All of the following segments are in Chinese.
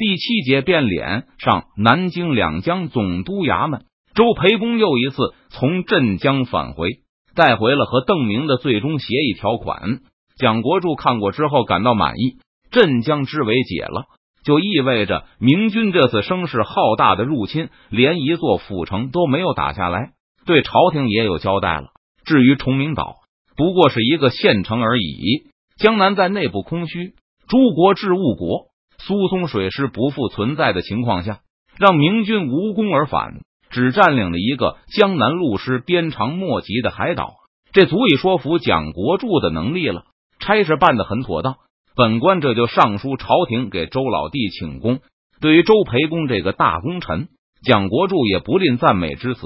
第七节变脸上南京两江总督衙门，周培公又一次从镇江返回，带回了和邓明的最终协议条款。蒋国柱看过之后感到满意，镇江之围解了，就意味着明军这次声势浩大的入侵，连一座府城都没有打下来，对朝廷也有交代了。至于崇明岛，不过是一个县城而已。江南在内部空虚，诸国治误国。苏松水师不复存在的情况下，让明军无功而返，只占领了一个江南路师鞭长莫及的海岛，这足以说服蒋国柱的能力了。差事办得很妥当，本官这就上书朝廷，给周老弟请功。对于周培公这个大功臣，蒋国柱也不吝赞美之词。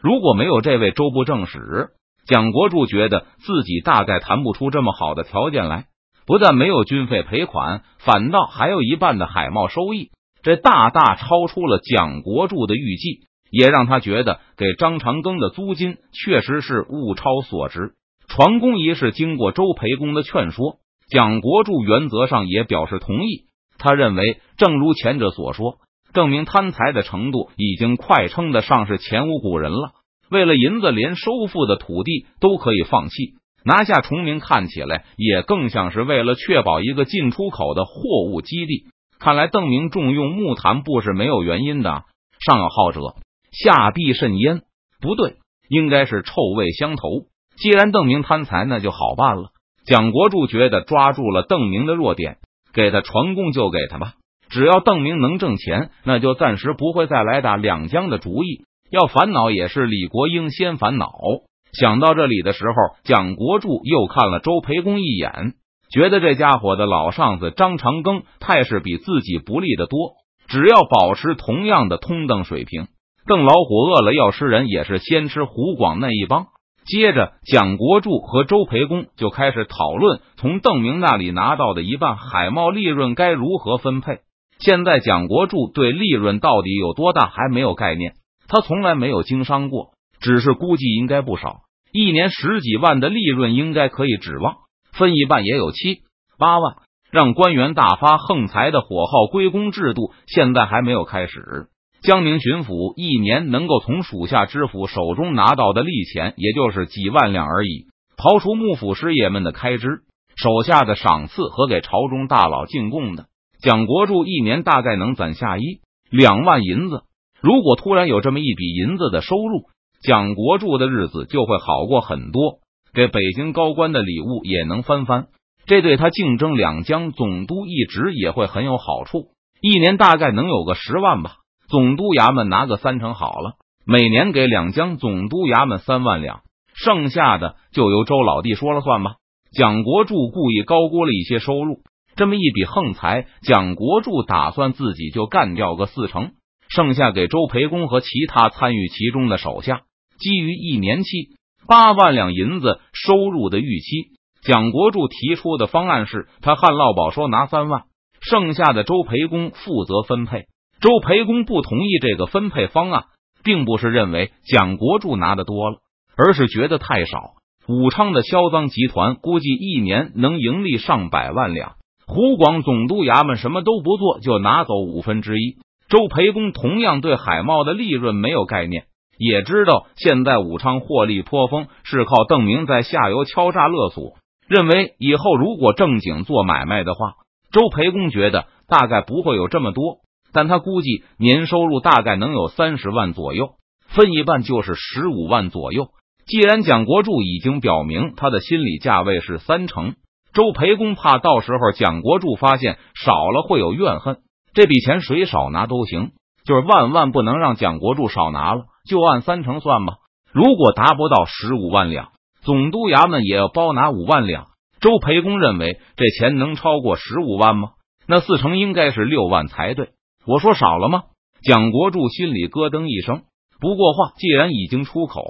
如果没有这位周部正使，蒋国柱觉得自己大概谈不出这么好的条件来。不但没有军费赔款，反倒还有一半的海贸收益，这大大超出了蒋国柱的预计，也让他觉得给张长庚的租金确实是物超所值。船工一事经过周培公的劝说，蒋国柱原则上也表示同意。他认为，正如前者所说，证明贪财的程度已经快称得上是前无古人了。为了银子，连收复的土地都可以放弃。拿下崇明看起来也更像是为了确保一个进出口的货物基地。看来邓明重用木檀不是没有原因的。上有好者，下必甚焉。不对，应该是臭味相投。既然邓明贪财，那就好办了。蒋国柱觉得抓住了邓明的弱点，给他传功就给他吧。只要邓明能挣钱，那就暂时不会再来打两江的主意。要烦恼也是李国英先烦恼。想到这里的时候，蒋国柱又看了周培公一眼，觉得这家伙的老上司张长庚态势比自己不利的多。只要保持同样的通邓水平，邓老虎饿了要吃人，也是先吃湖广那一帮。接着，蒋国柱和周培公就开始讨论从邓明那里拿到的一半海贸利润该如何分配。现在，蒋国柱对利润到底有多大还没有概念，他从来没有经商过。只是估计应该不少，一年十几万的利润应该可以指望，分一半也有七八万。让官员大发横财的火耗归公制度现在还没有开始。江宁巡抚一年能够从属下知府手中拿到的利钱，也就是几万两而已。刨除幕府师爷们的开支、手下的赏赐和给朝中大佬进贡的，蒋国柱一年大概能攒下一两万银子。如果突然有这么一笔银子的收入，蒋国柱的日子就会好过很多，给北京高官的礼物也能翻番，这对他竞争两江总督一职也会很有好处。一年大概能有个十万吧，总督衙门拿个三成好了，每年给两江总督衙门三万两，剩下的就由周老弟说了算吧。蒋国柱故意高估了一些收入，这么一笔横财，蒋国柱打算自己就干掉个四成，剩下给周培公和其他参与其中的手下。基于一年期八万两银子收入的预期，蒋国柱提出的方案是他汉涝宝说拿三万，剩下的周培公负责分配。周培公不同意这个分配方案，并不是认为蒋国柱拿的多了，而是觉得太少。武昌的销赃集团估计一年能盈利上百万两，湖广总督衙门什么都不做就拿走五分之一。周培公同样对海贸的利润没有概念。也知道现在武昌获利颇丰，是靠邓明在下游敲诈勒索。认为以后如果正经做买卖的话，周培公觉得大概不会有这么多，但他估计年收入大概能有三十万左右，分一半就是十五万左右。既然蒋国柱已经表明他的心理价位是三成，周培公怕到时候蒋国柱发现少了会有怨恨，这笔钱谁少拿都行，就是万万不能让蒋国柱少拿了。就按三成算吧，如果达不到十五万两，总督衙门也要包拿五万两。周培公认为这钱能超过十五万吗？那四成应该是六万才对。我说少了吗？蒋国柱心里咯噔一声。不过话既然已经出口，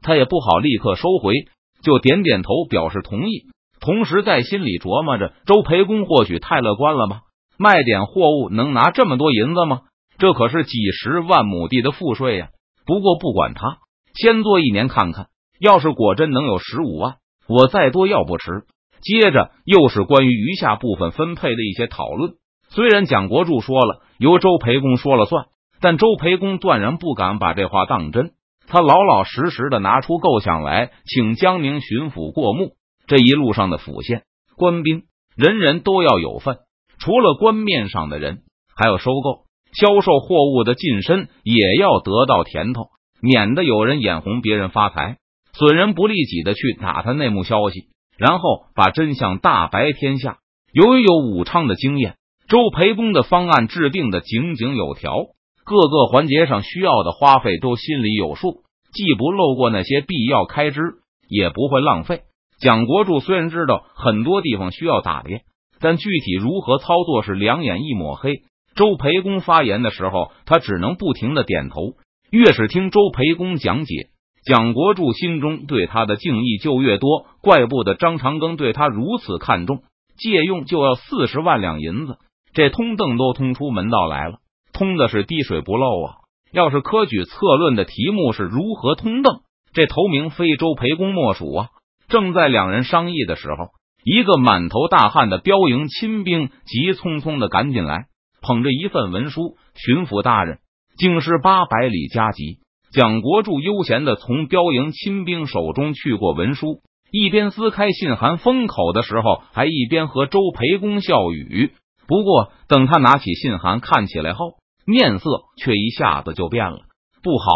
他也不好立刻收回，就点点头表示同意，同时在心里琢磨着：周培公或许太乐观了吧？卖点货物能拿这么多银子吗？这可是几十万亩地的赋税呀！不过不管他，先做一年看看。要是果真能有十五万，我再多要不迟。接着又是关于余下部分分配的一些讨论。虽然蒋国柱说了由周培公说了算，但周培公断然不敢把这话当真。他老老实实的拿出构想来，请江宁巡抚过目。这一路上的府县官兵，人人都要有份。除了官面上的人，还有收购、销售货物的近身也要得到甜头，免得有人眼红别人发财，损人不利己的去打探内幕消息，然后把真相大白天下。由于有武昌的经验，周培公的方案制定的井井有条。各个环节上需要的花费都心里有数，既不漏过那些必要开支，也不会浪费。蒋国柱虽然知道很多地方需要打点，但具体如何操作是两眼一抹黑。周培公发言的时候，他只能不停的点头。越是听周培公讲解，蒋国柱心中对他的敬意就越多。怪不得张长庚对他如此看重，借用就要四十万两银子，这通邓都通出门道来了。通的是滴水不漏啊！要是科举策论的题目是如何通邓，这头名非周培公莫属啊！正在两人商议的时候，一个满头大汗的标营亲兵急匆匆的赶进来，捧着一份文书：“巡抚大人，京师八百里加急。”蒋国柱悠闲的从标营亲兵手中去过文书，一边撕开信函封口的时候，还一边和周培公笑语。不过，等他拿起信函看起来后，面色却一下子就变了，不好！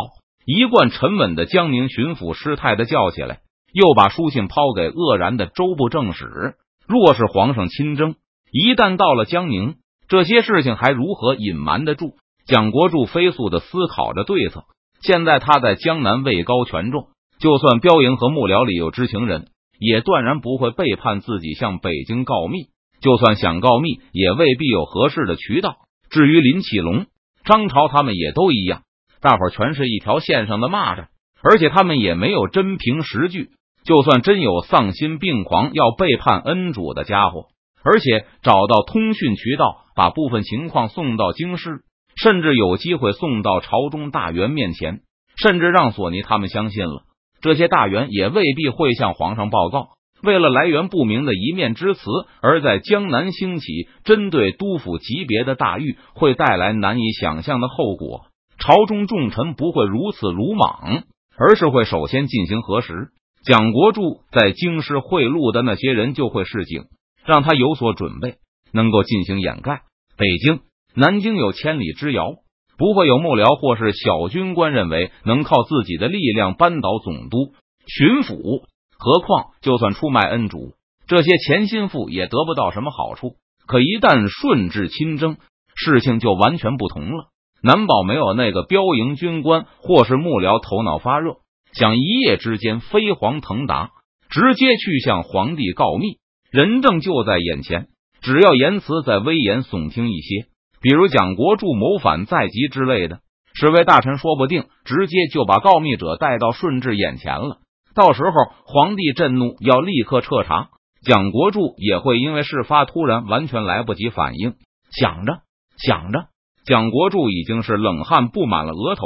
一贯沉稳的江宁巡抚失态的叫起来，又把书信抛给愕然的周部正使。若是皇上亲征，一旦到了江宁，这些事情还如何隐瞒得住？蒋国柱飞速的思考着对策。现在他在江南位高权重，就算标营和幕僚里有知情人，也断然不会背叛自己向北京告密。就算想告密，也未必有合适的渠道。至于林启龙。张朝他们也都一样，大伙全是一条线上的蚂蚱，而且他们也没有真凭实据。就算真有丧心病狂要背叛恩主的家伙，而且找到通讯渠道，把部分情况送到京师，甚至有机会送到朝中大员面前，甚至让索尼他们相信了，这些大员也未必会向皇上报告。为了来源不明的一面之词，而在江南兴起针对督府级别的大狱，会带来难以想象的后果。朝中重臣不会如此鲁莽，而是会首先进行核实。蒋国柱在京师贿赂的那些人就会示警，让他有所准备，能够进行掩盖。北京、南京有千里之遥，不会有幕僚或是小军官认为能靠自己的力量扳倒总督、巡抚。何况，就算出卖恩主，这些前心腹也得不到什么好处。可一旦顺治亲征，事情就完全不同了。难保没有那个标营军官或是幕僚头脑发热，想一夜之间飞黄腾达，直接去向皇帝告密。人证就在眼前，只要言辞再威严耸听一些，比如蒋国柱谋反在即之类的，侍卫大臣说不定直接就把告密者带到顺治眼前了。到时候皇帝震怒，要立刻彻查，蒋国柱也会因为事发突然，完全来不及反应。想着想着，蒋国柱已经是冷汗布满了额头。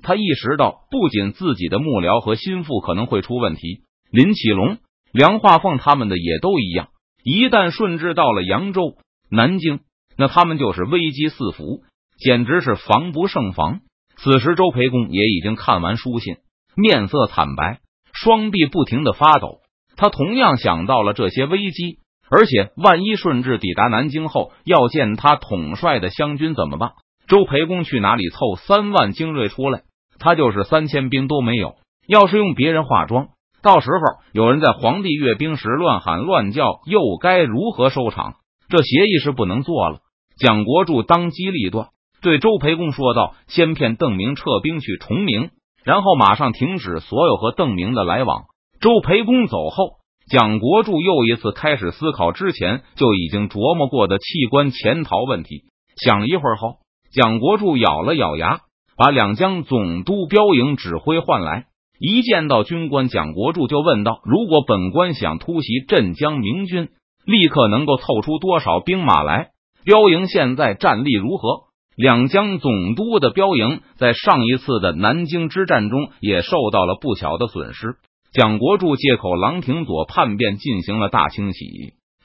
他意识到，不仅自己的幕僚和心腹可能会出问题，林启龙、梁化凤他们的也都一样。一旦顺治到了扬州、南京，那他们就是危机四伏，简直是防不胜防。此时，周培公也已经看完书信，面色惨白。双臂不停的发抖，他同样想到了这些危机，而且万一顺治抵达南京后要见他统帅的湘军怎么办？周培公去哪里凑三万精锐出来？他就是三千兵都没有。要是用别人化妆，到时候有人在皇帝阅兵时乱喊乱叫，又该如何收场？这协议是不能做了。蒋国柱当机立断，对周培公说道：“先骗邓明撤兵去崇明。”然后马上停止所有和邓明的来往。周培公走后，蒋国柱又一次开始思考之前就已经琢磨过的弃官潜逃问题。想了一会儿后，蒋国柱咬了咬牙，把两江总督标营指挥换来。一见到军官，蒋国柱就问道：“如果本官想突袭镇江明军，立刻能够凑出多少兵马来？标营现在战力如何？”两江总督的标营在上一次的南京之战中也受到了不小的损失。蒋国柱借口郎廷佐叛变进行了大清洗，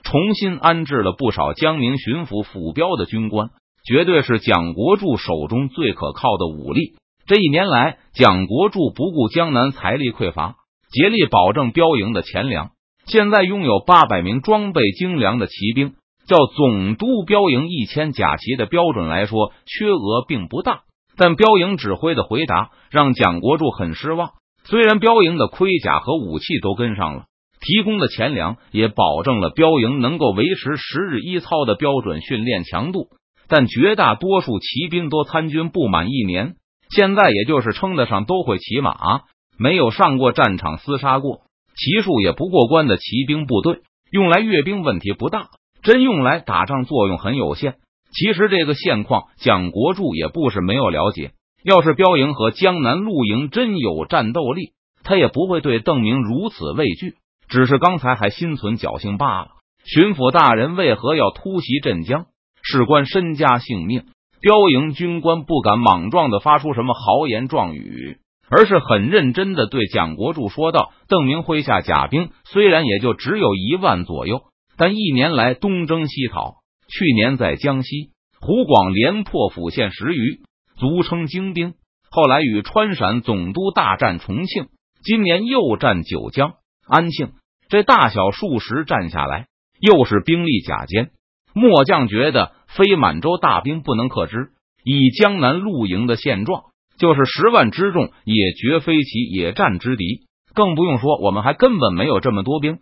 重新安置了不少江宁巡抚府标的军官，绝对是蒋国柱手中最可靠的武力。这一年来，蒋国柱不顾江南财力匮乏，竭力保证标营的钱粮。现在拥有八百名装备精良的骑兵，叫总督标营一千甲骑的标准来说，缺额并不大。但标营指挥的回答让蒋国柱很失望。虽然标营的盔甲和武器都跟上了，提供的钱粮也保证了标营能够维持十日一操的标准训练强度，但绝大多数骑兵都参军不满一年。现在也就是称得上都会骑马，没有上过战场厮杀过，骑术也不过关的骑兵部队，用来阅兵问题不大，真用来打仗作用很有限。其实这个现况，蒋国柱也不是没有了解。要是标营和江南陆营真有战斗力，他也不会对邓明如此畏惧，只是刚才还心存侥幸罢了。巡抚大人为何要突袭镇江？事关身家性命。标营军官不敢莽撞的发出什么豪言壮语，而是很认真的对蒋国柱说道：“邓明麾下甲兵虽然也就只有一万左右，但一年来东征西讨，去年在江西湖广连破府县十余，足称精兵。后来与川陕总督大战重庆，今年又战九江、安庆，这大小数十战下来，又是兵力甲坚。末将觉得。”非满洲大兵不能克之，以江南露营的现状，就是十万之众也绝非其野战之敌。更不用说，我们还根本没有这么多兵。